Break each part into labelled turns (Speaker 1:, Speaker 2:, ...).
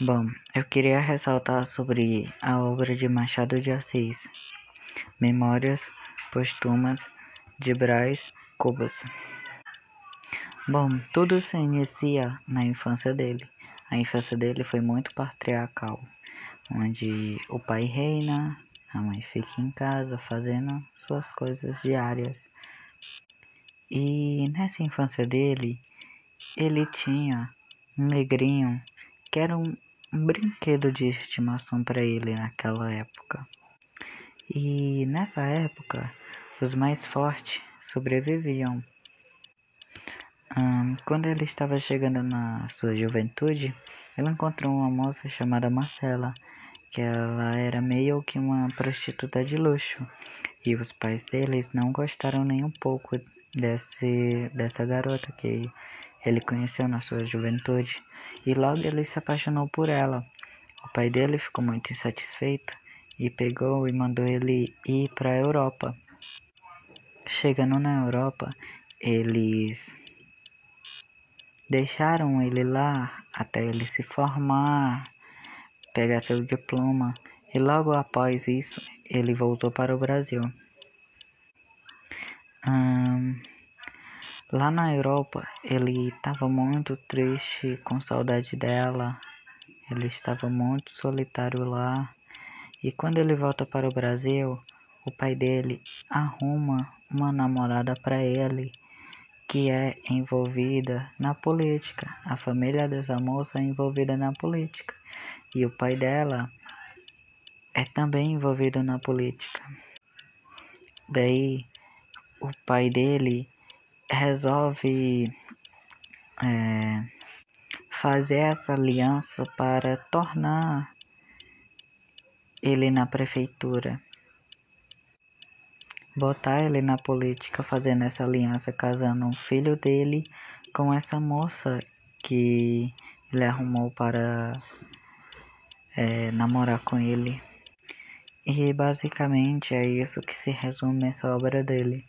Speaker 1: Bom, eu queria ressaltar sobre a obra de Machado de Assis, Memórias Póstumas de Brás Cubas. Bom, tudo se inicia na infância dele. A infância dele foi muito patriarcal, onde o pai reina, a mãe fica em casa fazendo suas coisas diárias. E nessa infância dele, ele tinha um negrinho que era um, um brinquedo de estimação para ele naquela época. E nessa época, os mais fortes sobreviviam. quando ele estava chegando na sua juventude, ele encontrou uma moça chamada Marcela, que ela era meio que uma prostituta de luxo. E os pais deles não gostaram nem um pouco desse, dessa garota que ele conheceu na sua juventude e logo ele se apaixonou por ela. O pai dele ficou muito insatisfeito e pegou e mandou ele ir para a Europa. Chegando na Europa, eles deixaram ele lá até ele se formar, pegar seu diploma e logo após isso ele voltou para o Brasil. Hum, Lá na Europa, ele estava muito triste, com saudade dela. Ele estava muito solitário lá. E quando ele volta para o Brasil, o pai dele arruma uma namorada para ele que é envolvida na política. A família dessa moça é envolvida na política. E o pai dela é também envolvido na política. Daí, o pai dele resolve é, fazer essa aliança para tornar ele na prefeitura, botar ele na política, fazendo essa aliança, casando um filho dele com essa moça que ele arrumou para é, namorar com ele. E basicamente é isso que se resume essa obra dele.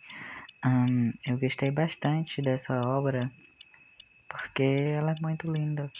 Speaker 1: Eu gostei bastante dessa obra porque ela é muito linda.